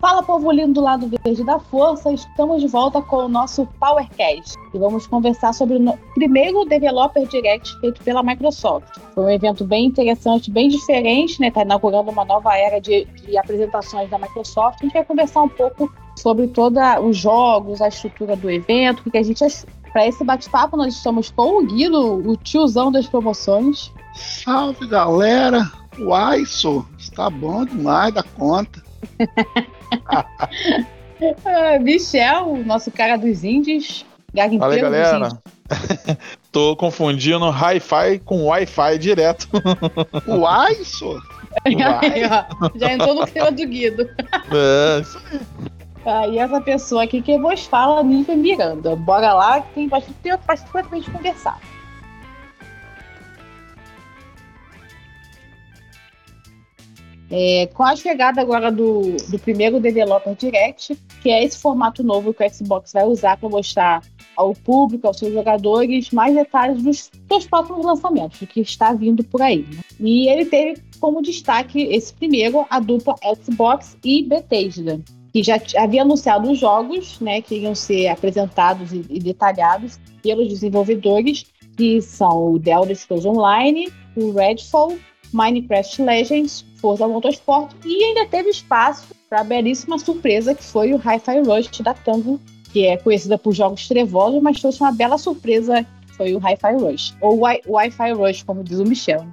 Fala, povo lindo do lado verde da força, estamos de volta com o nosso PowerCast e vamos conversar sobre o primeiro Developer Direct feito pela Microsoft. Foi um evento bem interessante, bem diferente, né? Está inaugurando uma nova era de, de apresentações da Microsoft. A gente vai conversar um pouco sobre todos os jogos, a estrutura do evento, o que a gente. Para esse bate-papo, nós estamos com o Guido, o tiozão das promoções. Salve, galera! Uai, sou, está bom demais da conta. Ah, Michel, nosso cara dos indies. Fala aí, galera. Tô confundindo Hi-Fi com Wi-Fi direto. Uai, sou. Já entrou no clima do Guido. É, isso aí. Ah, e essa pessoa aqui que vos fala, Nívia Miranda. Bora lá, que tem bastante tempo pra gente conversar. É, com a chegada agora do, do primeiro Developer Direct, que é esse formato novo que o Xbox vai usar para mostrar ao público, aos seus jogadores, mais detalhes dos, dos próximos lançamentos, do que está vindo por aí. Né? E ele teve como destaque esse primeiro a dupla Xbox e Bethesda, que já havia anunciado os jogos, né, que iam ser apresentados e, e detalhados pelos desenvolvedores, que são o The Elder Scrolls Online, o Redfall, Minecraft Legends, Forza Motorsport e ainda teve espaço para a belíssima surpresa que foi o Hi-Fi Rush da Tango, que é conhecida por jogos trevosos, mas trouxe uma bela surpresa foi o Hi-Fi Rush, ou Wi-Fi Rush, como diz o Michel.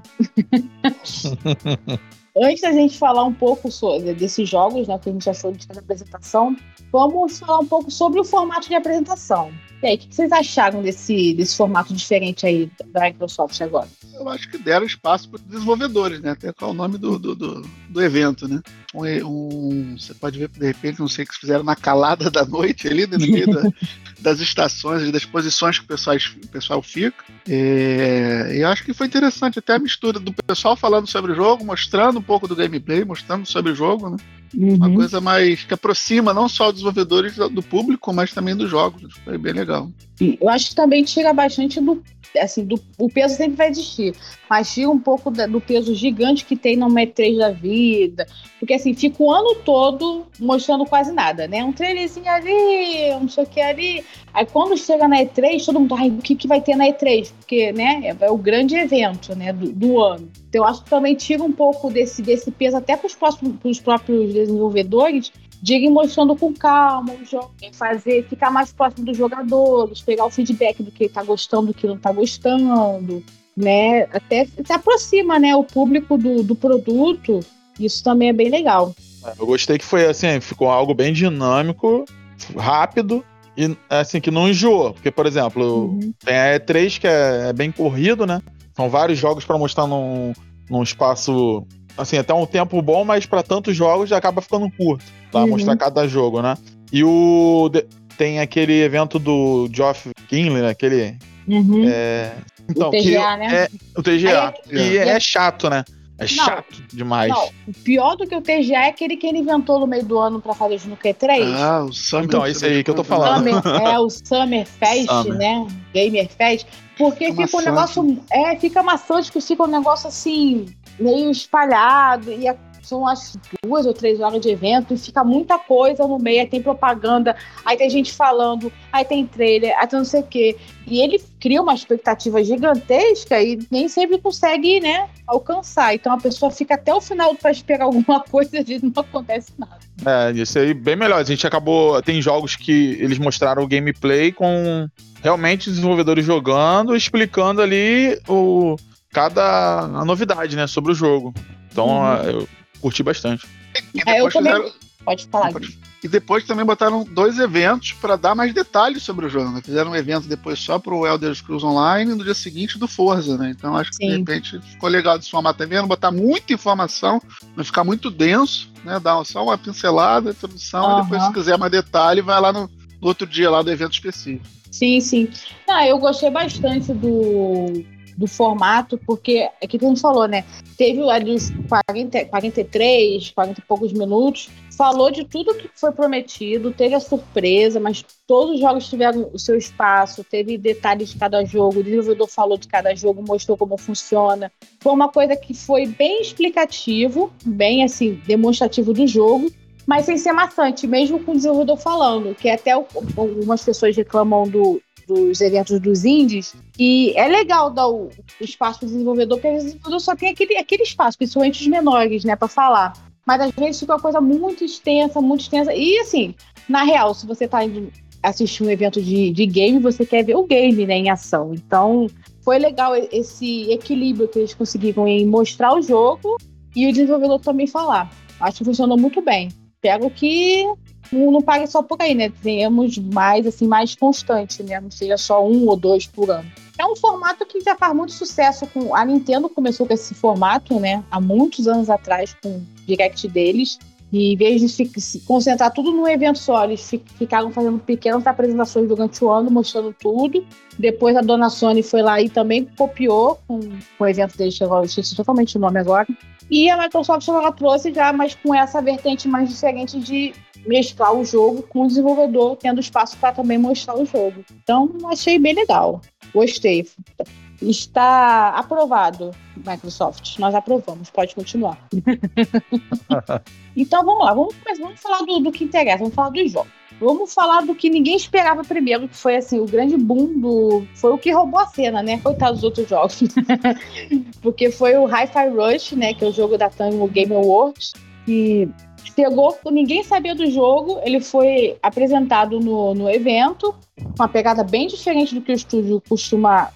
Antes da gente falar um pouco sobre, desses jogos, né, que a gente achou de apresentação, vamos falar um pouco sobre o formato de apresentação. E aí, o que vocês acharam desse, desse formato diferente aí da Microsoft agora? Eu acho que deram espaço para os desenvolvedores, né? Até qual é o nome do, do, do, do evento, né? Um, um, você pode ver, de repente, não sei o que fizeram na calada da noite ali, no meio da, das estações, das posições que o pessoal, o pessoal fica. É, e eu acho que foi interessante até a mistura do pessoal falando sobre o jogo, mostrando um pouco do gameplay, mostrando sobre o jogo, né? Uhum. Uma coisa mais que aproxima não só os desenvolvedores do público, mas também dos jogos. Foi bem legal. Eu acho que também tira bastante do. Assim, do, o peso sempre vai existir, mas tira um pouco da, do peso gigante que tem no E3 da vida. Porque assim, fica o ano todo mostrando quase nada, né? Um trailerzinho ali, um sei o que ali. Aí quando chega na E3, todo mundo, ai, o que, que vai ter na E3? Porque, né, é, é o grande evento, né, do, do ano. Então, eu acho que também tira um pouco desse, desse peso até para os próprios desenvolvedores ir mostrando com calma o jogo, fazer, ficar mais próximo dos jogadores, pegar o feedback do que está gostando, do que não está gostando, né? Até se aproxima, né, o público do, do produto. Isso também é bem legal. É, eu gostei que foi assim, ficou algo bem dinâmico, rápido e assim que não enjoou, porque por exemplo, uhum. tem a E3 que é, é bem corrido, né? São vários jogos para mostrar num, num espaço, assim, até um tempo bom, mas para tantos jogos já acaba ficando curto, pra uhum. mostrar cada jogo, né? E o. Tem aquele evento do Geoff Kinley, né? Aquele. Uhum. É, então, o TGA, que né? É, o TGA. É, e é, é chato, né? É não, chato demais. Não, o pior do que o TGA é aquele que ele inventou no meio do ano pra fazer isso no Q3. Ah, o Summer. Então, esse aí que eu tô falando. Summer, é, o Summer Fest, Summer. né? Gamer Fest. Porque fica, fica um negócio. É, fica maçante, que fica um negócio assim, meio espalhado. E a são as duas ou três horas de evento e fica muita coisa no meio, aí tem propaganda, aí tem gente falando, aí tem trailer, aí tem não sei o quê. E ele cria uma expectativa gigantesca e nem sempre consegue, né, alcançar. Então a pessoa fica até o final para esperar alguma coisa e não acontece nada. É, isso aí bem melhor. A gente acabou. Tem jogos que eles mostraram o gameplay com realmente desenvolvedores jogando, explicando ali o cada a novidade, né, sobre o jogo. Então, uhum. eu curti bastante. É, eu também... Fizeram... Pode falar. E depois também botaram dois eventos para dar mais detalhes sobre o jogo. Né? Fizeram um evento depois só para o Elder Scrolls Online e no dia seguinte do Forza, né? Então acho que Sim. de repente ficou legal desse formato também, botar muita informação, não ficar muito denso, né? Dar só uma pincelada, introdução, uhum. e depois se quiser mais detalhe, vai lá no, no outro dia lá do evento específico. Sim, sim. Ah, eu gostei bastante do, do formato, porque é que a gente falou, né? Teve ali uns 40, 43, 40 e poucos minutos, falou de tudo que foi prometido, teve a surpresa, mas todos os jogos tiveram o seu espaço, teve detalhes de cada jogo, o desenvolvedor falou de cada jogo, mostrou como funciona. Foi uma coisa que foi bem explicativo, bem assim, demonstrativo do jogo. mas sem ser maçante, mesmo com o desenvolvedor falando, que até algumas pessoas reclamam do, dos eventos dos indies, e é legal dar o, o espaço para o desenvolvedor, porque o desenvolvedor só tem aquele, aquele espaço, principalmente os menores, né, para falar. Mas às vezes fica uma coisa muito extensa, muito extensa. E assim, na real, se você está indo assistir um evento de, de game, você quer ver o game né, em ação. Então, foi legal esse equilíbrio que eles conseguiram em mostrar o jogo e o desenvolvedor também falar. Acho que funcionou muito bem. Pego que não, pague só por aí, né? Tenhamos mais, assim, mais constante, né? Não seja só um ou dois por ano. É um formato que já faz muito sucesso. Com A Nintendo começou com esse formato, né? Há muitos anos atrás, com o Direct deles. E em vez de se concentrar tudo num evento só, eles ficaram fazendo pequenas apresentações durante o ano, mostrando tudo. Depois a dona Sony foi lá e também copiou com, com o evento deles, eu esqueci totalmente o nome agora. E a Microsoft ela trouxe já, mas com essa vertente mais diferente de mesclar o jogo com o desenvolvedor tendo espaço para também mostrar o jogo. Então, achei bem legal. Gostei. Está aprovado, Microsoft. Nós aprovamos, pode continuar. então vamos lá, vamos, vamos falar do, do que interessa, vamos falar dos jogos. Vamos falar do que ninguém esperava primeiro, que foi assim, o grande boom do. Foi o que roubou a cena, né? Coitado dos outros jogos. Porque foi o Hi-Fi Rush, né? Que é o jogo da Tango Game Awards. Que chegou, ninguém sabia do jogo, ele foi apresentado no, no evento, uma pegada bem diferente do que o estúdio costuma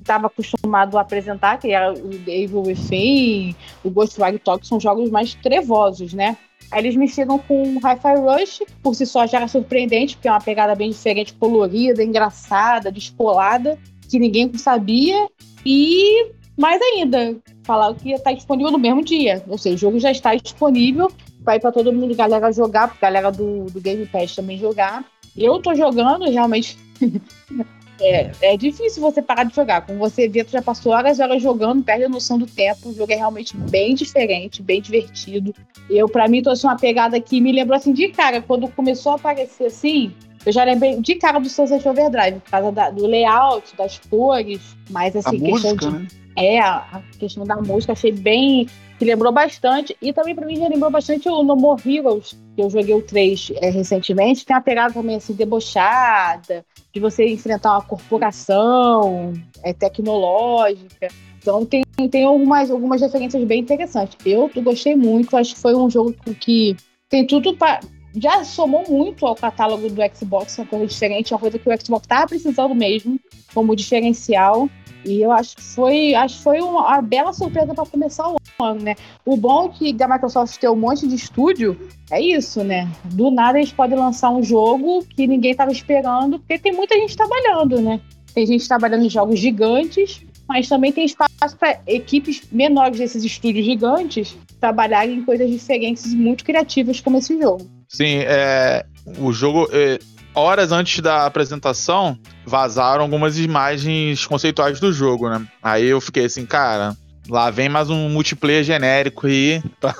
estava acostumado a apresentar, que era o Devil Within, o Ghostwire Tokyo, são jogos mais trevosos, né? Aí eles me chegam com Hi-Fi Rush, por si só já era surpreendente, porque é uma pegada bem diferente, colorida, engraçada, descolada, que ninguém sabia. E mais ainda, falaram que ia estar disponível no mesmo dia. Ou seja, o jogo já está disponível ir para todo mundo, galera jogar, galera do, do Game Pass também jogar. Eu tô jogando, realmente. é, é difícil você parar de jogar. Como você vê, tu já passou horas e horas jogando, perde a noção do tempo. O jogo é realmente bem diferente, bem divertido. Eu, para mim, trouxe uma pegada que me lembrou assim de cara, quando começou a aparecer assim. Eu já lembrei de cara do Sunset Overdrive, por causa da, do layout, das cores, mas assim, a questão música, de. Né? É, a questão da música, achei bem. Que lembrou bastante. E também para mim já lembrou bastante o No More Heroes, que eu joguei o 3 é, recentemente. Tem uma pegada também assim, debochada, de você enfrentar uma corporação é, tecnológica. Então tem, tem algumas, algumas referências bem interessantes. Eu gostei muito, acho que foi um jogo que tem tudo para. Já somou muito ao catálogo do Xbox, uma coisa diferente, uma coisa que o Xbox estava precisando mesmo, como diferencial. E eu acho que foi, acho que foi uma, bela surpresa para começar o ano, né? O bom é que a Microsoft ter um monte de estúdio é isso, né? Do nada eles podem lançar um jogo que ninguém estava esperando, porque tem muita gente trabalhando, né? Tem gente trabalhando em jogos gigantes, mas também tem espaço para equipes menores desses estúdios gigantes trabalharem em coisas diferentes e muito criativas como esse jogo. Sim, é, o jogo. É, horas antes da apresentação, vazaram algumas imagens conceituais do jogo, né? Aí eu fiquei assim, cara, lá vem mais um multiplayer genérico aí pra,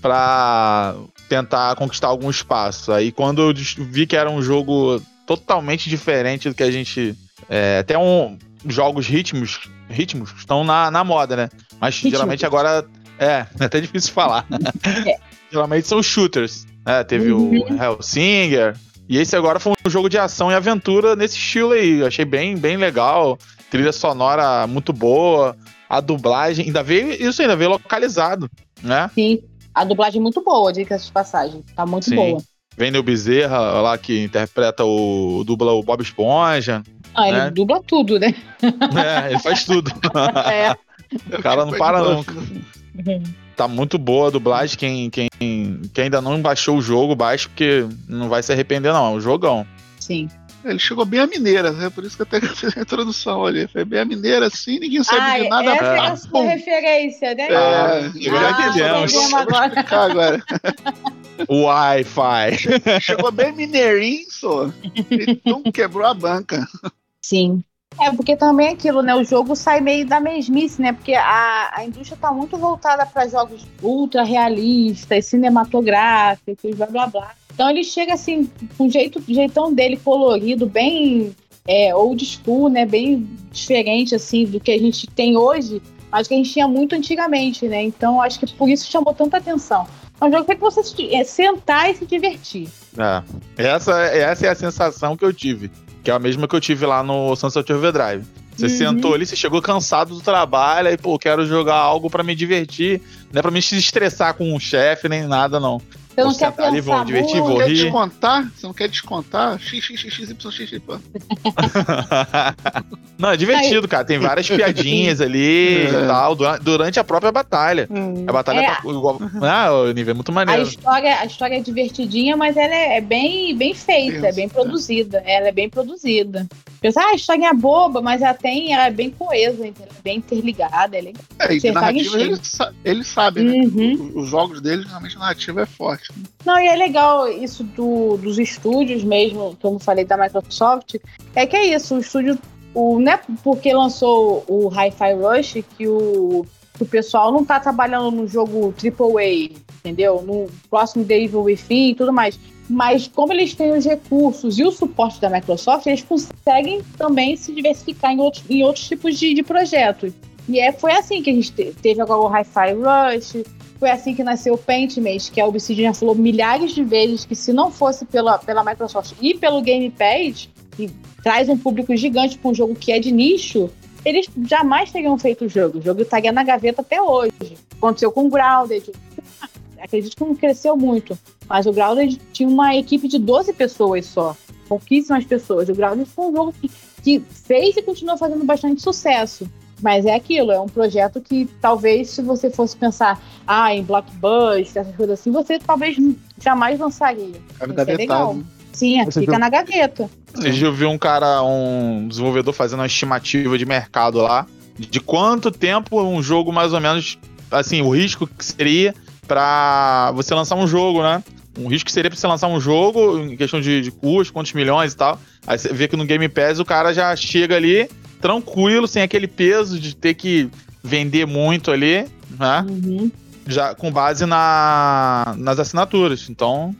pra tentar conquistar algum espaço. Aí quando eu vi que era um jogo totalmente diferente do que a gente. É, até um. Jogos ritmos, ritmos estão na, na moda, né? Mas geralmente agora. É, é até difícil falar. É. geralmente são shooters. É, teve uhum. o Hellsinger, e esse agora foi um jogo de ação e aventura nesse estilo aí. achei bem, bem legal. Trilha sonora muito boa. A dublagem, ainda veio isso ainda veio localizado, né? Sim, a dublagem é muito boa, dica de passagem. Tá muito Sim. boa. Vem o Bezerra lá que interpreta o. dubla o Bob Esponja. Ah, né? ele dubla tudo, né? É, ele faz tudo. É. o cara não para nunca. Tá muito boa a dublagem. Quem, quem, quem ainda não baixou o jogo, baixe, porque não vai se arrepender, não. É um jogão. Sim. Ele chegou bem a mineira, né? Por isso que até fiz a introdução ali. Foi bem a mineira, assim, ninguém sabe ah, de nada. Essa é a sua referência, né? É, ah, já entendemos. Agora. agora. Wi-Fi. Chegou bem mineirinho, só. Então quebrou a banca. Sim. É, porque também é aquilo, né? O jogo sai meio da mesmice, né? Porque a, a indústria tá muito voltada para jogos ultra realistas, cinematográficos, blá blá blá. Então ele chega assim, com o jeito, jeitão dele colorido, bem é, old school, né? Bem diferente, assim, do que a gente tem hoje, mas que a gente tinha muito antigamente, né? Então acho que por isso chamou tanta atenção. É um jogo pra você é, sentar e se divertir. É. Essa, essa é a sensação que eu tive. Que é a mesma que eu tive lá no Sunset Overdrive. Você uhum. sentou ali, você chegou cansado do trabalho, aí, pô, quero jogar algo para me divertir. Não é pra me estressar com um chefe nem nada, não. Você não quer pensar ali, vou divertir, vou rir. Quer descontar? Você não quer descontar? X, X, X, Y, X, X, não, é divertido, cara. Tem várias piadinhas ali é. e tal, durante a própria batalha. Hum. A batalha é. tá igual. Ah, o nível é muito maneiro. A história, a história é divertidinha, mas ela é, é bem, bem feita, é bem produzida. Ela é bem produzida. Pensa, ah, a história é boba, mas ela tem, ela é bem coesa, bem interligada. Ela é, é e narrativa ele, ele sabe, né? Uhum. Os jogos dele, geralmente a narrativa é forte. Não, e é legal isso do, dos estúdios mesmo, como falei da Microsoft, é que é isso, o estúdio, o, não é porque lançou o Hi-Fi Rush que o, que o pessoal não tá trabalhando no jogo AAA, entendeu? No próximo Devil Within e tudo mais. Mas como eles têm os recursos e o suporte da Microsoft, eles conseguem também se diversificar em outros, em outros tipos de, de projetos. E é, foi assim que a gente teve agora o Hi-Fi Rush, foi assim que nasceu o Paintmate, que a Obsidian já falou milhares de vezes que se não fosse pela, pela Microsoft e pelo Game Pass, que traz um público gigante para um jogo que é de nicho, eles jamais teriam feito o jogo. O jogo estaria na gaveta até hoje. Aconteceu com Grounded. Acredito que não cresceu muito, mas o Grounded tinha uma equipe de 12 pessoas só. Pouquíssimas pessoas. O Grounded foi um jogo que, que fez e continua fazendo bastante sucesso. Mas é aquilo, é um projeto que talvez se você fosse pensar ah, em blockbuster, essas coisas assim, você talvez jamais lançaria. É legal. Sim, você fica viu? na gaveta. Você já viu um cara, um desenvolvedor fazendo uma estimativa de mercado lá, de quanto tempo um jogo mais ou menos, assim, o risco que seria para você lançar um jogo, né? Um risco que seria para você lançar um jogo em questão de, de custo, quantos milhões e tal. Aí você vê que no Game Pass o cara já chega ali tranquilo, sem aquele peso de ter que vender muito ali, né? Uhum. Já com base na, nas assinaturas. Então,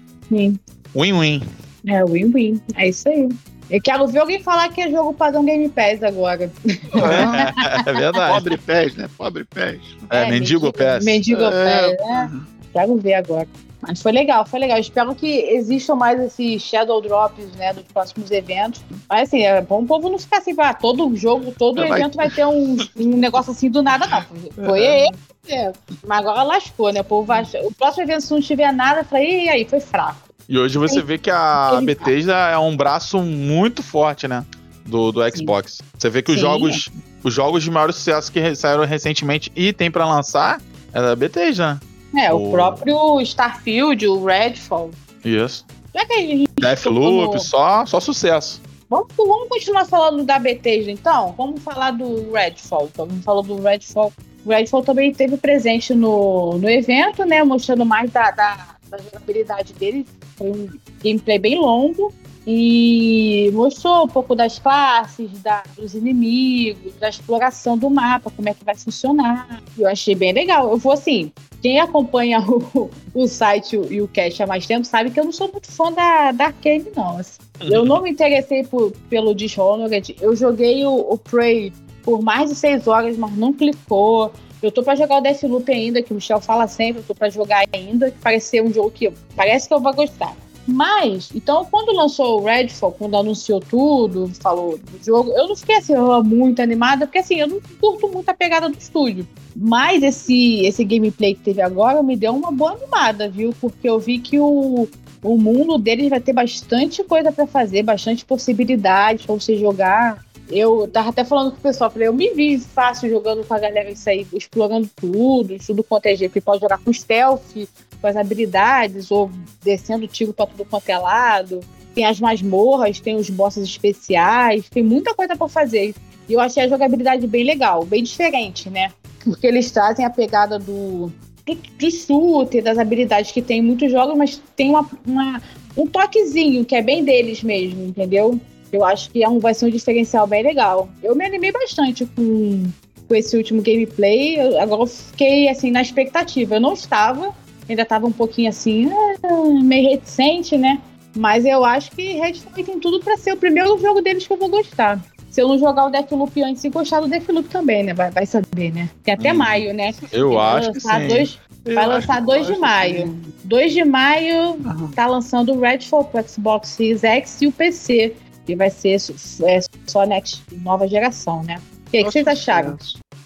win-win. É, win-win. É isso aí. Eu quero ver alguém falar que é jogo padrão Game Pass agora. É, é verdade. Pobre Pass, né? Pobre Pass. É, é mendigo, mendigo Pass. Mendigo é, Pass, né? Quero ver agora. Mas foi legal, foi legal. Espero que existam mais esses Shadow Drops, né, dos próximos eventos. Mas assim, é bom o povo não ficar assim, ah, todo jogo, todo evento vai ter um, um negócio assim do nada, não. Foi é. É. Mas agora lascou, né? O povo vai... O próximo evento, se não tiver nada, falei, e aí, foi fraco. E hoje você vê que a Bethesda é um braço muito forte, né? Do, do Xbox. Sim. Você vê que os jogos, os jogos de maior sucesso que saíram recentemente e tem para lançar é da Bethesda, né? É, o, o próprio Starfield, o Redfall. Isso. Já que a gente Deathloop, no... só, só sucesso. Vamos, vamos continuar falando da Bethesda, então? Vamos falar do Redfall. Então, vamos falar do Redfall. O Redfall também teve presente no, no evento, né? Mostrando mais da, da, da jogabilidade dele. Foi um gameplay bem longo e mostrou um pouco das classes, da, dos inimigos, da exploração do mapa, como é que vai funcionar. Eu achei bem legal. Eu vou assim, quem acompanha o, o site e o cast há mais tempo sabe que eu não sou muito fã da, da Arcane, não. Assim. Eu não me interessei por, pelo Dishonored. Eu joguei o, o Prey por mais de seis horas, mas não clicou. Eu tô pra jogar o Deathloop ainda, que o Michel fala sempre, eu tô pra jogar ainda, que parece ser um jogo que parece que eu vou gostar. Mas, então, quando lançou o Redfall, quando anunciou tudo, falou do jogo, eu não fiquei assim, muito animada, porque assim, eu não curto muito a pegada do estúdio. Mas esse, esse gameplay que teve agora me deu uma boa animada, viu? Porque eu vi que o, o mundo deles vai ter bastante coisa para fazer, bastante possibilidades para você jogar. Eu tava até falando com o pessoal, falei, eu me vi fácil jogando com a galera isso aí, explorando tudo, tudo quanto é jeito. Pode jogar com stealth, com as habilidades, ou descendo tiro pra tudo quanto é lado. Tem as masmorras, tem os bosses especiais, tem muita coisa para fazer. E eu achei a jogabilidade bem legal, bem diferente, né? Porque eles trazem a pegada do, do, do shooter, das habilidades que tem em muitos jogos, mas tem uma, uma, um toquezinho que é bem deles mesmo, entendeu? Eu acho que é um, vai ser um diferencial bem legal. Eu me animei bastante com, com esse último gameplay. Eu, agora eu fiquei assim na expectativa. Eu não estava, ainda estava um pouquinho assim, ah, meio reticente, né? Mas eu acho que Redfall tem tudo para ser o primeiro jogo deles que eu vou gostar. Se eu não jogar o Deathloop antes e gostar do Deathloop também, né? Vai, vai saber, né? Tem até hum. maio, né? Eu acho que sim. Dois, Vai lançar 2 de maio. 2 de maio uhum. tá lançando o Redfall pro Xbox Series X e o PC. Que vai ser é, só next, nova geração, né? O que, que vocês acharam?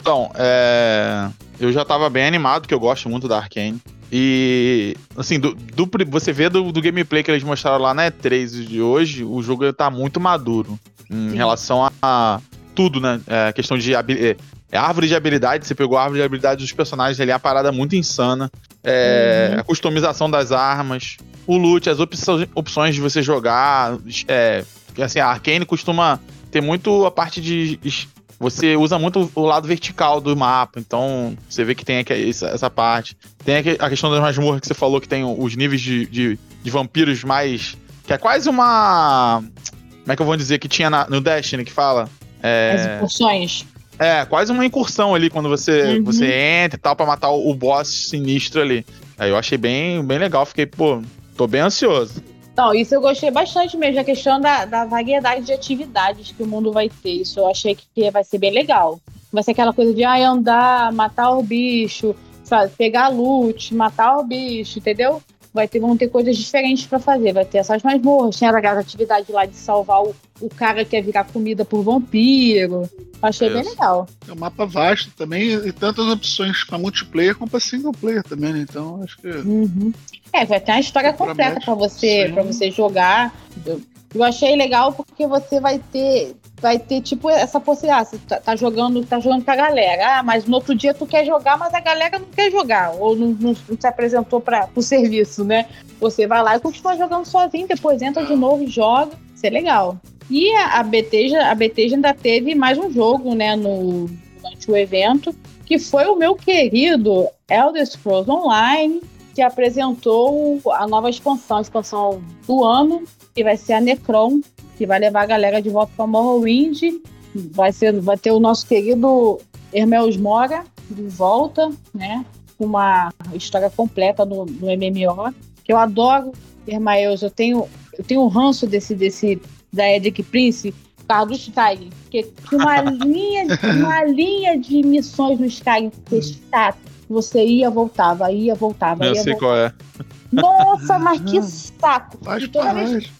Então, é... eu já tava bem animado, que eu gosto muito da Arkane. E, assim, do, do, você vê do, do, gameplay que eles mostraram lá na E3 de hoje, o jogo tá muito maduro em Sim. relação a, a, tudo, né? É, questão de é, é, árvore de habilidade, você pegou a árvore de habilidade dos personagens ali, é a parada muito insana. É, uhum. A customização das armas, o loot, as opções, opções de você jogar. É, assim, a Arkane costuma ter muito a parte de você usa muito o lado vertical do mapa, então você vê que tem aqui essa, essa parte. Tem a questão das masmorras que você falou, que tem os níveis de, de, de, vampiros mais. que é quase uma. Como é que eu vou dizer que tinha na, no Destiny que fala? É, As incursões. É, quase uma incursão ali quando você, uhum. você entra e tal, pra matar o, o boss sinistro ali. Aí eu achei bem, bem legal, fiquei, pô, tô bem ansioso. Não, isso eu gostei bastante mesmo, a questão da, da variedade de atividades que o mundo vai ter. Isso eu achei que vai ser bem legal. Vai ser aquela coisa de ah, andar, matar o bicho, sabe, pegar loot, matar o bicho, entendeu? Vai ter, vão ter coisas diferentes para fazer. Vai ter essas masmorras, tem a atividade lá de salvar o, o cara que quer virar comida por vampiro. Achei Isso. bem legal. É um mapa vasto também e tantas opções para multiplayer como para single player também, né? Então acho que. Uhum. É, vai ter uma história completa para você, para você jogar. Eu achei legal porque você vai ter vai ter tipo essa possibilidade, você tá, tá, jogando, tá jogando com a galera. Ah, mas no outro dia tu quer jogar, mas a galera não quer jogar ou não, não, não se apresentou para o serviço, né? Você vai lá e continua jogando sozinho, depois entra de novo e joga. Isso é legal. E a, a Bethesda, a Bethesda ainda teve mais um jogo, né, no, durante o evento, que foi o meu querido Elder Scrolls Online, que apresentou a nova expansão, a expansão do ano, que vai ser a Necron, que vai levar a galera de volta para Morrowind. Vai, ser, vai ter o nosso querido Hermels Mora de volta, né? Uma história completa no, no MMO. Que eu adoro Hermaeus, eu tenho, eu tenho um ranço desse, desse da Edic Prince, carro do Skyrim. Porque uma linha, uma linha de missões no Skyrim que chato. Você ia, voltava, ia, voltava. Eu ia, sei voltava. qual é. Nossa, mas que saco! Toda vez,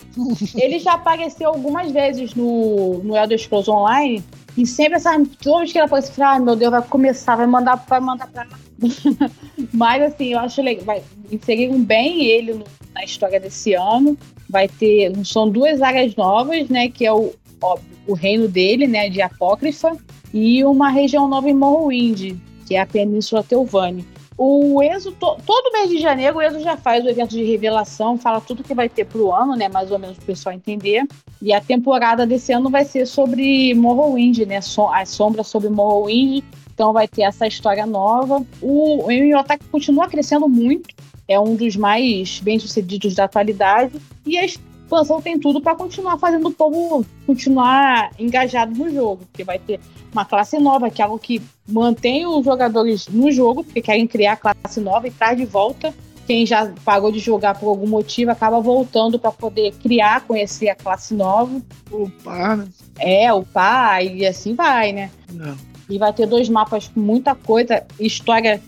ele já apareceu algumas vezes no, no Elder Scrolls Online. E sempre essas. Todas que ele aparece, ai ah, meu Deus, vai começar, vai mandar, vai mandar pra lá. Mas assim, eu acho legal. Vai, inseriram bem ele no, na história desse ano. Vai ter. São duas áreas novas, né? Que é o, óbvio, o reino dele, né? De Apócrifa. E uma região nova em Morrowind, que é a Península Teovani. O Enzo, to, todo mês de janeiro, o Enzo já faz o evento de revelação, fala tudo que vai ter pro ano, né? Mais ou menos para o pessoal entender. E a temporada desse ano vai ser sobre Morrowind, né? So, as sombras sobre Morrowind. Então vai ter essa história nova. O, o MMOTAC continua crescendo muito. É um dos mais bem-sucedidos da atualidade. E a expansão tem tudo para continuar fazendo o povo continuar engajado no jogo. Porque vai ter uma classe nova, que é algo que mantém os jogadores no jogo, porque querem criar classe nova e traz de volta. Quem já parou de jogar por algum motivo acaba voltando para poder criar, conhecer a classe nova. Upar, né? É, upar e assim vai, né? Não. É. E vai ter dois mapas com muita coisa, história.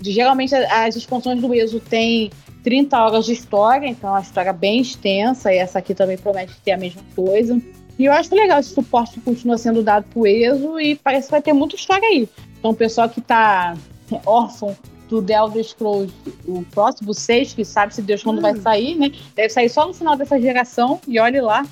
Geralmente as expansões do ESO têm 30 horas de história, então é uma história bem extensa, e essa aqui também promete ter a mesma coisa. E eu acho legal esse suporte que continua sendo dado pro ESO e parece que vai ter muita história aí. Então, o pessoal que tá órfão do The Elder Scrolls, o próximo 6, que sabe se Deus quando hum. vai sair, né? Deve sair só no final dessa geração, e olhe lá.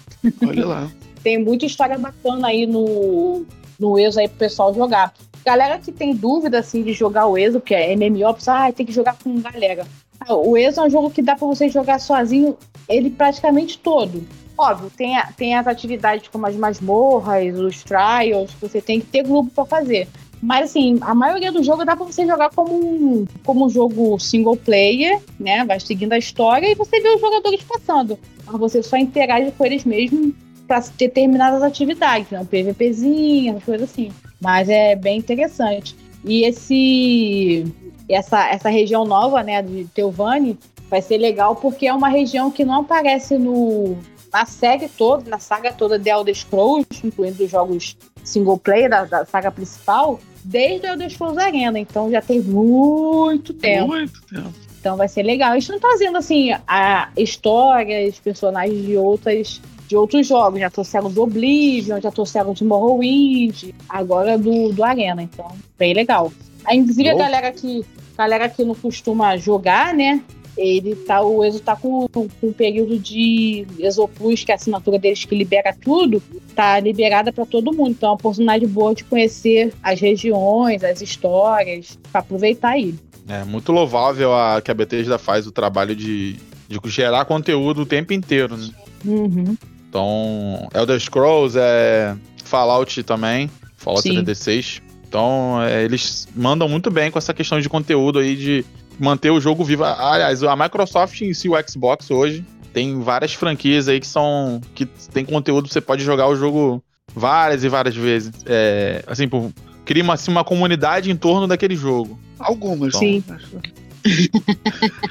Olha lá. tem muita história bacana aí no, no ESO aí pro pessoal jogar. Galera que tem dúvida, assim, de jogar o ESO, que é MMO, ah, tem que jogar com galera. O ESO é um jogo que dá pra você jogar sozinho, ele praticamente todo. Óbvio, tem, a, tem as atividades como as masmorras, os trials, você tem que ter grupo para fazer. Mas assim, a maioria do jogo dá para você jogar como um, como um jogo single player, né? Vai seguindo a história e você vê os jogadores passando. Então você só interage com eles mesmo para ter determinadas atividades, né? Um PVPzinho, coisas assim. Mas é bem interessante. E esse essa, essa região nova, né, de Teovani, vai ser legal porque é uma região que não aparece no na série toda, na saga toda de Elder Scrolls, incluindo os jogos single player da, da saga principal, desde o Elder Scrolls Arena. Então já tem muito tempo. Muito tempo. Então vai ser legal. Eles estão trazendo assim a histórias, personagens de outras de outros jogos. Já trouxeram do Oblivion, já trouxeram de Morrowind, agora do, do Arena. Então, bem legal. Aí, inclusive, a galera que, galera que não costuma jogar, né? Ele tá, o Exo tá com, com um período de Exoplus, que é a assinatura deles que libera tudo, tá liberada para todo mundo. Então é uma oportunidade boa de conhecer as regiões, as histórias, para aproveitar aí. É muito louvável a, que a Bethesda faz o trabalho de, de gerar conteúdo o tempo inteiro, né? Uhum. Então, Elder Scrolls, é Fallout também, Fallout Sim. 76. Então, é, eles mandam muito bem com essa questão de conteúdo aí, de manter o jogo vivo. Aliás, a Microsoft em si, o Xbox hoje, tem várias franquias aí que são. que tem conteúdo, você pode jogar o jogo várias e várias vezes. É, assim, por, cria uma, assim, uma comunidade em torno daquele jogo. Algumas. Sim.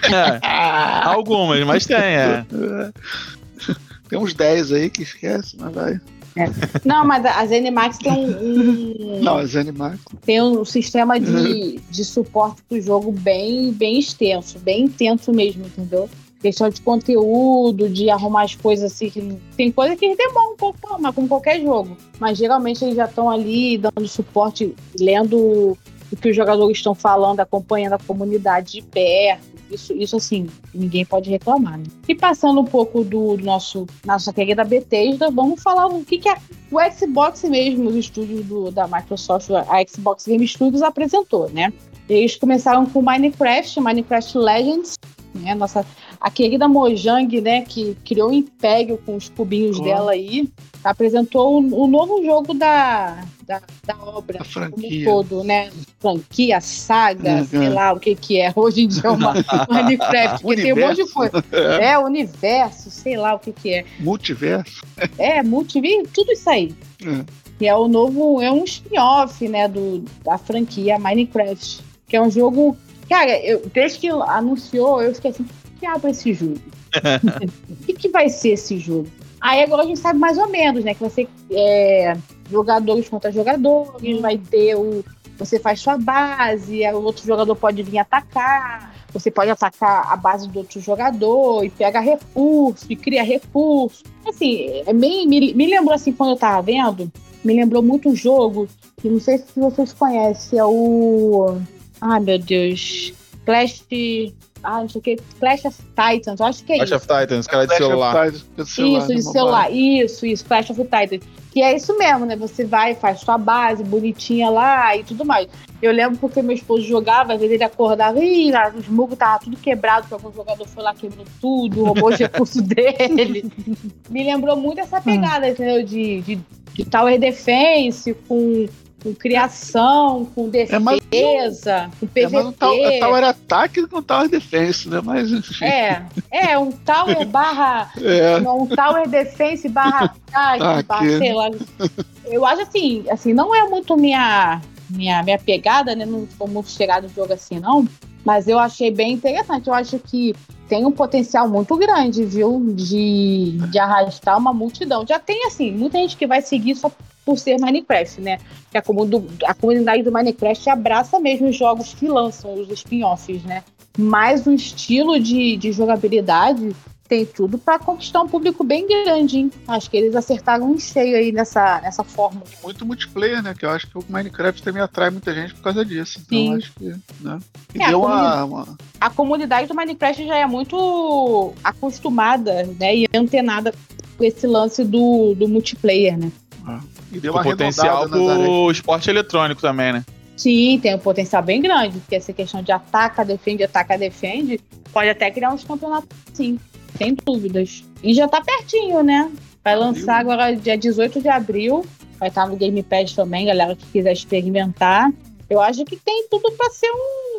É, algumas, mas tem, é. Tem uns 10 aí que esquece, mas vai. Não, mas a ZeniMax tem um, Não, as animais. tem um sistema de, de suporte pro jogo bem, bem extenso, bem intenso mesmo, entendeu? Questão de conteúdo, de arrumar as coisas assim. que- Tem coisa que demora um pouco arrumar, como qualquer jogo. Mas geralmente eles já estão ali dando suporte, lendo o que os jogadores estão falando, acompanhando a comunidade de perto. Isso, isso assim, ninguém pode reclamar. Né? E passando um pouco do, nosso nossa querida Bethesda, vamos falar o que, que é o Xbox mesmo, os estúdios do, da Microsoft, a Xbox Game Studios apresentou, né? Eles começaram com Minecraft, Minecraft Legends, né? Nossa, a querida Mojang, né, que criou um império com os cubinhos Oh. dela aí, apresentou o, o novo jogo da, da, da obra A como um franquia. todo, né? Franquia, saga, Uhum. sei lá o que que é. Hoje em dia é uma Minecraft, porque tem um monte de Universo. coisa. É, universo, sei lá o que que é. Multiverso. É, multiverso, tudo isso aí. É. Que é o novo, é um spin-off, né, do, da franquia Minecraft. Que é um jogo. Cara, eu, desde que anunciou, eu fiquei assim, o que abre esse jogo? O que, que vai ser esse jogo? Aí agora a gente sabe mais ou menos, né? Que vai ser é, jogadores contra jogadores, vai ter o. Você faz sua base, o outro jogador pode vir atacar, você pode atacar a base do outro jogador e pega recurso e cria recurso. Assim, é bem, me, me lembrou assim quando eu tava vendo, me lembrou muito um jogo que não sei se vocês conhecem, é o. Ai meu Deus. Clash. Ah, não sei o que. Clash of Titans, eu acho que é Clash isso. of Titans, cara de Clash of celular. Titans, de celular, Isso, de celular. Isso, isso, Clash of Titans. Que é isso mesmo, né? Você vai, faz sua base bonitinha lá e tudo mais. Eu lembro porque meu esposo jogava, às vezes ele acordava e os mugos estavam tudo quebrado, porque algum jogador foi lá, quebrou tudo, roubou os recursos dele. Me lembrou muito essa pegada, entendeu? De, de, de Tower Defense, com, com criação, com É defesa, com É, mas o PVP. tal, é Tower Attack do que o Tower Defense, né? Mas, enfim. É, é, um Tower barra É. Um Tower Defense barra ataque, Ataque. barra, sei lá. Eu acho assim, assim, não é muito minha, minha, minha pegada, né? Não sou muito chegada do jogo assim, não. Mas eu achei bem interessante. Eu acho que tem um potencial muito grande, viu? De, de arrastar uma multidão. Já tem, assim, muita gente que vai seguir só por ser Minecraft, né? Que a, a comunidade do Minecraft abraça mesmo os jogos que lançam, os spin-offs, né? Mas o estilo de, de jogabilidade tem tudo para conquistar um público bem grande, hein? Acho que eles acertaram um cheio aí nessa, nessa fórmula. Muito multiplayer, né? Que eu acho que o Minecraft também atrai muita gente por causa disso. Então Sim. acho que. Né? E É, deu a uma, uma- A comunidade do Minecraft já é muito acostumada, né? E antenada com esse lance do, do multiplayer, né? E deu O potencial pro esporte eletrônico também, né? Sim, tem um potencial bem grande, porque essa questão de ataca, defende, ataca, defende, pode até criar uns campeonatos sim, sem dúvidas. E já tá pertinho, né? Vai Abril. lançar agora dia 18 de abril, vai estar no Game Pass também, galera que quiser experimentar. Eu acho que tem tudo para ser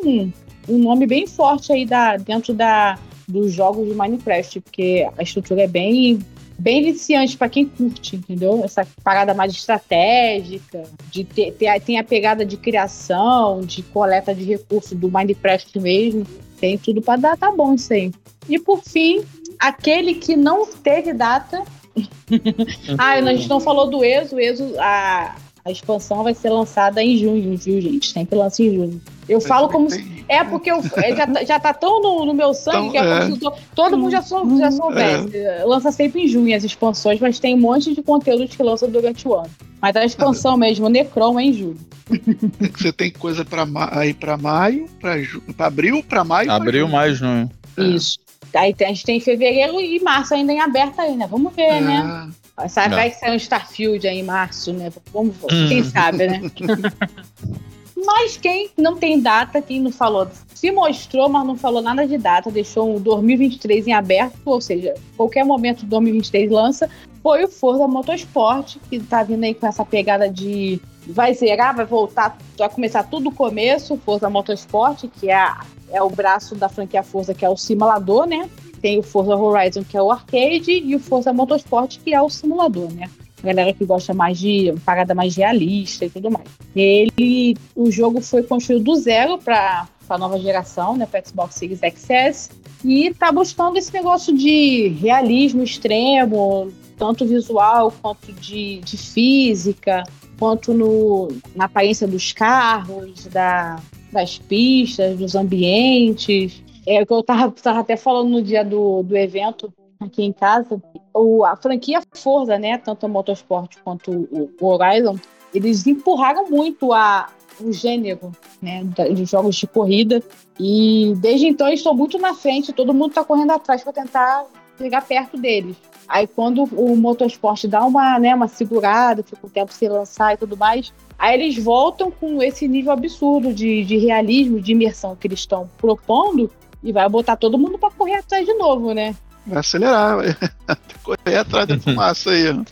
um, um nome bem forte aí da, dentro da, dos jogos de Minecraft, porque a estrutura é bem bem viciante para quem curte, entendeu? Essa parada mais estratégica, de ter, ter- tem a pegada de criação, de coleta de recursos do Minecraft mesmo. Tem tudo para dar, tá bom isso aí. E por fim, aquele que não teve data. ah, a gente não falou do ESO. O ESO, a, a expansão vai ser lançada em junho, viu, gente? Sempre lança em junho. Eu falo como se. É porque eu, é, já, tá, já tá tão no, no meu sangue então, que é, é. todo mundo já, sou, já soubesse. É. Lança sempre em junho as expansões, mas tem um monte de conteúdo que lança durante o ano. Mas a expansão mesmo, Necron, é em julho. Você tem coisa para aí para maio, para abril, para maio. Abril, maio, junho. Isso. Aí a gente tem fevereiro e março ainda em aberto aí, né? Vamos ver, né? Sabe, vai sair um Starfield aí em março, né? Vamos, quem sabe, né? Mas quem não tem data, quem não falou, se mostrou, mas não falou nada de data, deixou o 2023 em aberto, ou seja, qualquer momento 2023 lança, foi o Forza Motorsport, que tá vindo aí com essa pegada de vai zerar, vai voltar, vai começar tudo do começo, Forza Motorsport, que é, é o braço da franquia Forza, que é o simulador, né? Tem o Forza Horizon, que é o arcade, e o Forza Motorsport, que é o simulador, né? Galera que gosta mais de parada mais realista e tudo mais. Ele, o jogo foi construído do zero para a nova geração, né, para Xbox Series XS, e tá buscando esse negócio de realismo extremo, tanto visual quanto de, de física, quanto no, na aparência dos carros, da, das pistas, dos ambientes. É o que eu tava, tava até falando no dia do, do evento aqui em casa, o, a franquia Forza, né, tanto o Motorsport quanto o, o Horizon, eles empurraram muito a, o gênero né, de jogos de corrida e desde então eles estão muito na frente, todo mundo está correndo atrás para tentar chegar perto deles. Aí quando o Motorsport dá uma, né, uma segurada, fica um tempo sem lançar e tudo mais, aí eles voltam com esse nível absurdo de, de realismo, de imersão que eles estão propondo e vai botar todo mundo para correr atrás de novo, né? Vai acelerar, vai correr atrás da fumaça aí.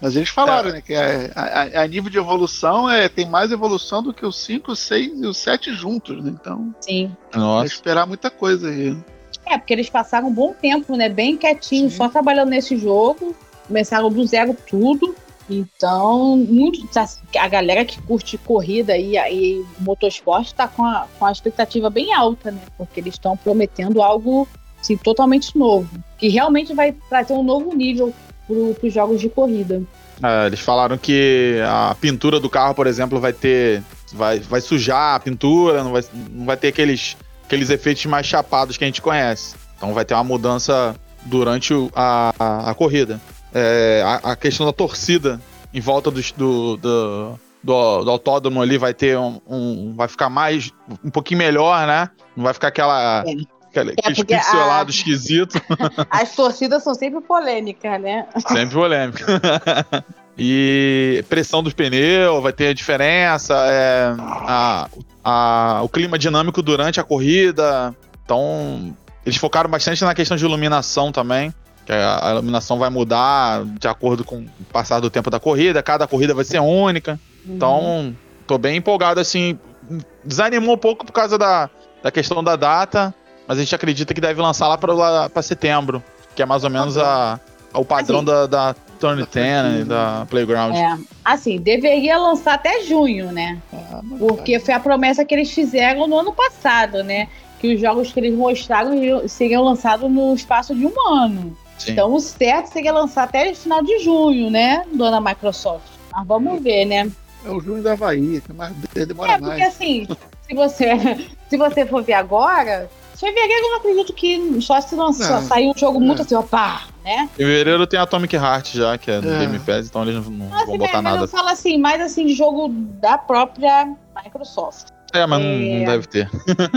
Mas eles falaram, é. né, que a, a, a, nível de evolução é, tem mais evolução do que os 5, 6 e os 7 juntos, né? Então, Sim. Vai esperar muita coisa aí. É, porque eles passaram um bom tempo, né? Bem quietinho, só trabalhando nesse jogo. Começaram do zero tudo. Então, muito, a galera que curte corrida e, e motorsport está com a, com a expectativa bem alta, né? Porque eles estão prometendo algo assim, totalmente novo, que realmente vai trazer um novo nível para os jogos de corrida. É, eles falaram que a pintura do carro, por exemplo, vai ter. Vai, vai sujar a pintura, não vai, não vai ter aqueles, aqueles efeitos mais chapados que a gente conhece. Então vai ter uma mudança durante a, a, a corrida. É, a, a, questão da torcida em volta do, do, do, do, autódromo ali vai ter um, um, vai ficar mais um pouquinho melhor, né? Não vai ficar aquela é. Aquele, é pixelado a... esquisito. As torcidas são sempre polêmicas, né? Sempre polêmica. e pressão dos pneus, vai ter a diferença, é, a, a, o clima dinâmico durante a corrida. Então, eles focaram bastante na questão de iluminação também. Que a, a iluminação vai mudar de acordo com o passar do tempo da corrida, cada corrida vai ser única. Uhum. Então, tô bem empolgado assim. Desanimou um pouco por causa da, da questão da data, mas a gente acredita que deve lançar lá para setembro, que é mais ou menos a, a o padrão assim, da, da Turn 10 e da Playground. É, assim, deveria lançar até junho, né? Ah, Porque foi a promessa que eles fizeram no ano passado, né? Que os jogos que eles mostraram seriam lançados no espaço de um ano. Sim. Então o certo seria lançar até final de junho, né, dona Microsoft? Mas vamos ver, né? É o junho da Havaí, mas demora é, porque, mais. assim, se você, se você for ver agora, Fevereiro eu não acredito que só se lançar, sair um jogo muito é. assim, opa, né? Fevereiro tem Atomic Heart já, que é do é. Game Pass, então eles não, não ah, vão botar nada. Eu falo assim, mais assim, de jogo da própria Microsoft. É, mas é... Não, não, deve ter.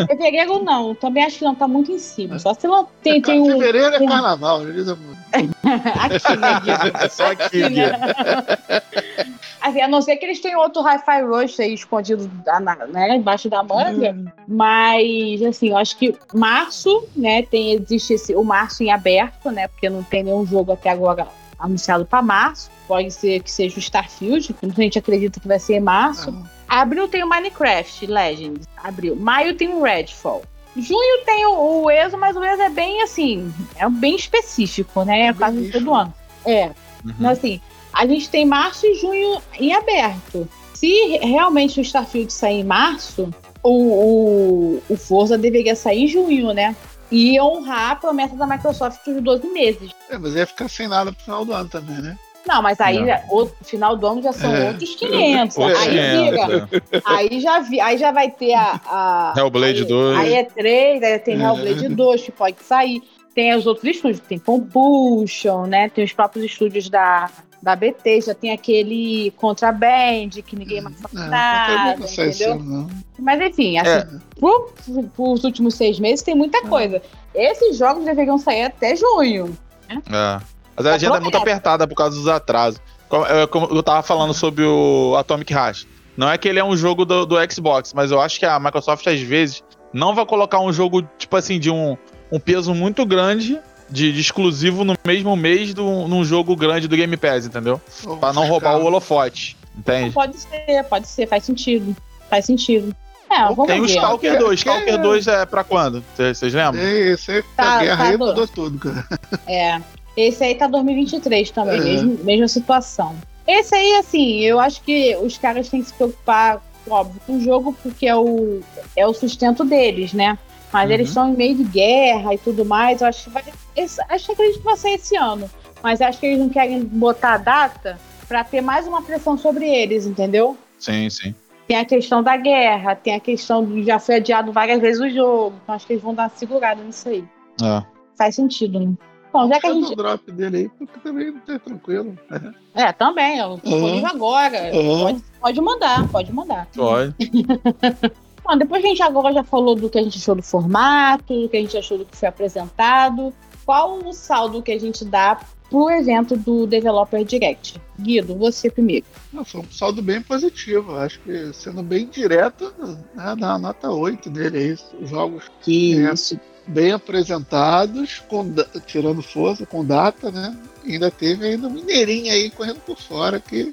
Fevereiro não, também acho que não tá muito em cima. Só se não tem, é, tem um. Fevereiro é carnaval, eles aqui, né, Só aqui, né? Assim, a não ser que eles tenham outro Hi-Fi Rush aí escondido né, embaixo da manga. Hum. Mas, assim, eu acho que março, né, tem, existe esse, o março em aberto, né? Porque não tem nenhum jogo até agora anunciado para março. Pode ser que seja o Starfield, que muita gente acredita que vai ser em março. Ah. Abril tem o Minecraft Legends. Abril. Maio tem o Redfall. Junho tem o, o ESO, mas o ESO é bem assim, é bem específico, né? É quase todo ano. É. Uhum. Mas assim, a gente tem março e junho em aberto. Se realmente o Starfield sair em março, o, o, o Forza deveria sair em junho, né? e honrar a promessa da Microsoft dos 12 meses. É, mas ia ficar sem nada pro final do ano também, né? Não, mas aí o final do ano já são é. outros 500. É. Aí. É. Aí já, vi, aí já vai ter a. a Hellblade aí, 2. Aí é 3, aí tem é. Hellblade 2 que pode sair. Tem os outros estúdios, tem Compulsion, né? Tem os próprios estúdios da, da BT, já tem aquele Contraband, que ninguém mais sabe nada, entendeu? Mas enfim, assim, é. pros últimos seis meses tem muita coisa. Esses jogos deveriam sair até junho. Né? É. Mas a agenda é muito apertada por causa dos atrasos. É, como eu tava falando sobre o Atomic Heart. Não é que ele é um jogo do, do Xbox, mas eu acho que a Microsoft, às vezes, não vai colocar um jogo, tipo assim, de um, um peso muito grande de, de, exclusivo no mesmo mês do, num jogo grande do Game Pass, entendeu? Oh, pra não roubar o holofote, entende? Pode ser, pode ser, faz sentido. Faz sentido. É, vamos Tem ver. o Stalker 2. Stalker 2 é pra quando? Vocês lembram? É, esse aí tá, guerra tá aí mudou tudo, cara. É. Esse aí tá 2023 também, mesmo, mesma situação. Esse aí, assim, eu acho que os caras têm que se preocupar, óbvio, com o jogo, porque é o, é o sustento deles, né? Mas uhum. eles estão em meio de guerra e tudo mais. Eu acho que vai. Esse, acho que acredito que vai ser esse ano. Mas acho que eles não querem botar a data para ter mais uma pressão sobre eles, entendeu? Sim, sim. Tem a questão da guerra, tem a questão de já foi adiado várias vezes o jogo. Então acho que eles vão dar uma segurada nisso aí. É. Faz sentido, né? Bom, já que a gente. o drop dele aí, porque também não tá tranquilo. É, também. Eu tô uhum. agora. Uhum. Pode, pode mandar, pode mandar. Pode. Bom, depois a gente agora já falou do que a gente achou do formato, do que a gente achou do que foi apresentado, qual o saldo que a gente dá pro evento do Developer Direct? Guido, você primeiro. Não, foi um saldo bem positivo. Acho que, sendo bem direto, né, dá a nota 8 dele aí. Os jogos que é, isso bem apresentados, com, tirando força, com data, né? ainda teve ainda um mineirinho aí correndo por fora que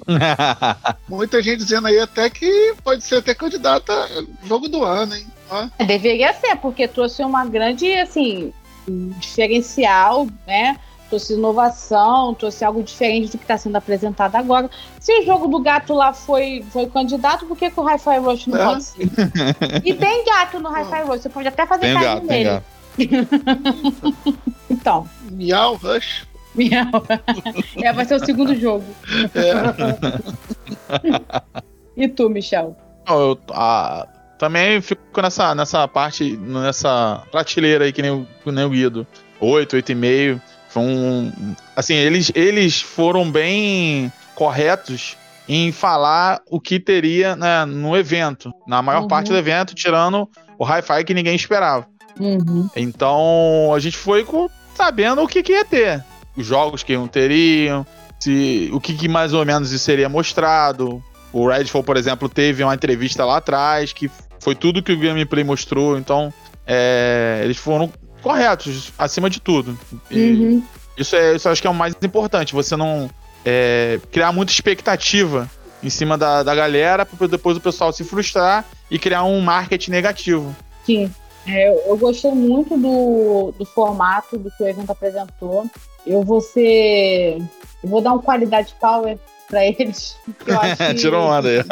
muita gente dizendo aí até que pode ser até candidata jogo do ano, hein? Ó. É, deveria ser, porque trouxe uma grande, assim, diferencial, né? Trouxe inovação, trouxe algo diferente do que está sendo apresentado agora. Se o jogo do gato lá foi, foi candidato, por que, que o Hi-Fi Rush não é? pode ser? e tem gato no Hi-Fi Rush, você pode até fazer tem carinho gato, nele. então. Miau Rush. Miau. É, vai ser o segundo jogo. É. e tu, Michel? Eu, a, também fico nessa, nessa parte, nessa prateleira aí que nem, que nem o Guido. 8, 8,5. Foi um. Assim, eles, eles foram bem corretos em falar o que teria né, no evento. Na maior uhum. parte do evento, tirando o hi-fi que ninguém esperava. Uhum. Então a gente foi com, sabendo o que, que ia ter. Os jogos que não teriam, se, o que, que mais ou menos seria mostrado. O Redfall, por exemplo, teve uma entrevista lá atrás que foi tudo que o gameplay mostrou. Então é, eles foram corretos, acima de tudo. Uhum. Isso, é, isso acho que é o mais importante. Você não é, criar muita expectativa em cima da, da galera para depois o pessoal se frustrar e criar um marketing negativo. Sim. É, eu gostei muito do, do formato do que o evento apresentou. Eu vou ser. Eu vou dar um qualidade power para eles. Tirou onda aí.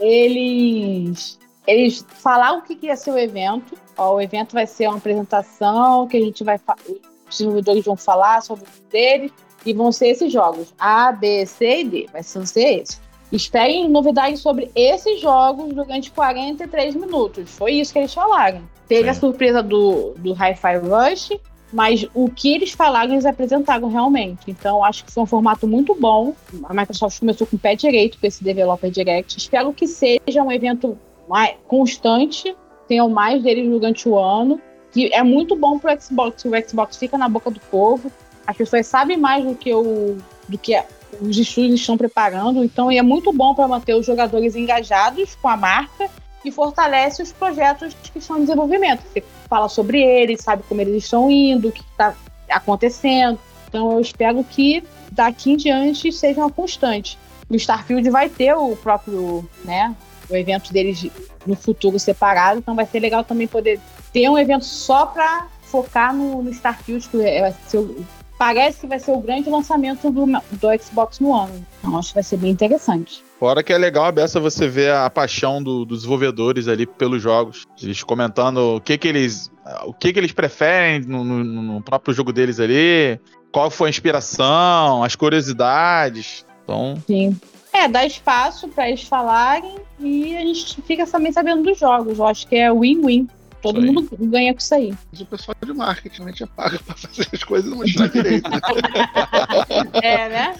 Eles. Eles falaram o que ia ser o evento. Ó, o evento vai ser uma apresentação que a gente vai. Os desenvolvedores vão falar sobre deles. E vão ser esses jogos. A, B, C e D. Vai ser esses. Esperem novidades sobre esses jogos durante 43 minutos. Foi isso que eles falaram. Teve Sim. a surpresa do, do Hi-Fi Rush, mas o que eles falaram, eles apresentaram realmente. Então, acho que foi um formato muito bom. A Microsoft começou com o pé direito com esse Developer Direct. Espero que seja um evento mais constante, tenham mais deles durante o ano. Que é muito bom para o Xbox, o Xbox fica na boca do povo. As pessoas sabem mais do que o do que os estúdios estão preparando, então é muito bom para manter os jogadores engajados com a marca e fortalece os projetos que estão em desenvolvimento. Você fala sobre eles, sabe como eles estão indo, o que está acontecendo. Então eu espero que daqui em diante seja uma constante. O Starfield vai ter o próprio, né, o evento deles no futuro separado, então vai ser legal também poder ter um evento só para focar no, no Starfield, que vai ser o parece que vai ser o grande lançamento do, do Xbox no ano. Então acho que vai ser bem interessante. Fora que é legal a beça você ver a paixão do, dos desenvolvedores ali pelos jogos. Eles comentando o que que eles, o que que eles preferem no, no, no próprio jogo deles ali, qual foi a inspiração, as curiosidades. Então, Sim. É, dá espaço para eles falarem e a gente fica também sabendo dos jogos. Eu acho que é win-win. Todo Isso aí. mundo ganha com isso aí. Mas o pessoal de marketing né, já paga pra fazer as coisas e não mostrar direito. Né? É, né?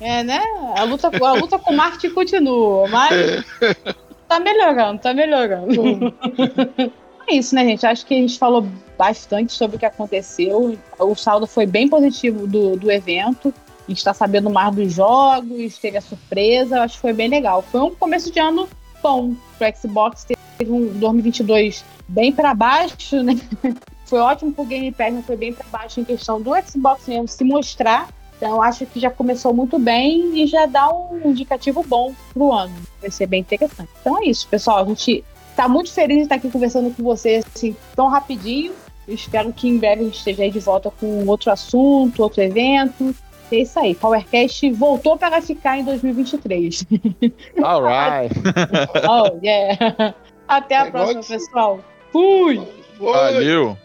É, né? A luta, a luta com o marketing continua, mas tá melhorando, tá melhorando. É isso, né, gente? Acho que a gente falou bastante sobre o que aconteceu. O saldo foi bem positivo do, do evento. A gente tá sabendo mais dos jogos, teve a surpresa. Acho que foi bem legal. Foi um começo de ano bom pro Xbox. Teve um 2022 bem para baixo, né? Foi ótimo pro Game Pass, mas foi bem para baixo em questão do Xbox mesmo se mostrar. Então acho que já começou muito bem e já dá um indicativo bom pro ano. Vai ser bem interessante. Então é isso, pessoal. A gente tá muito feliz de estar aqui conversando com vocês assim tão rapidinho. Eu espero que em breve a gente esteja aí de volta com outro assunto, outro evento. É isso aí. Powercast voltou para ficar em 2023. alright. oh, yeah. Até a É próxima, pessoal. Fui! Valeu.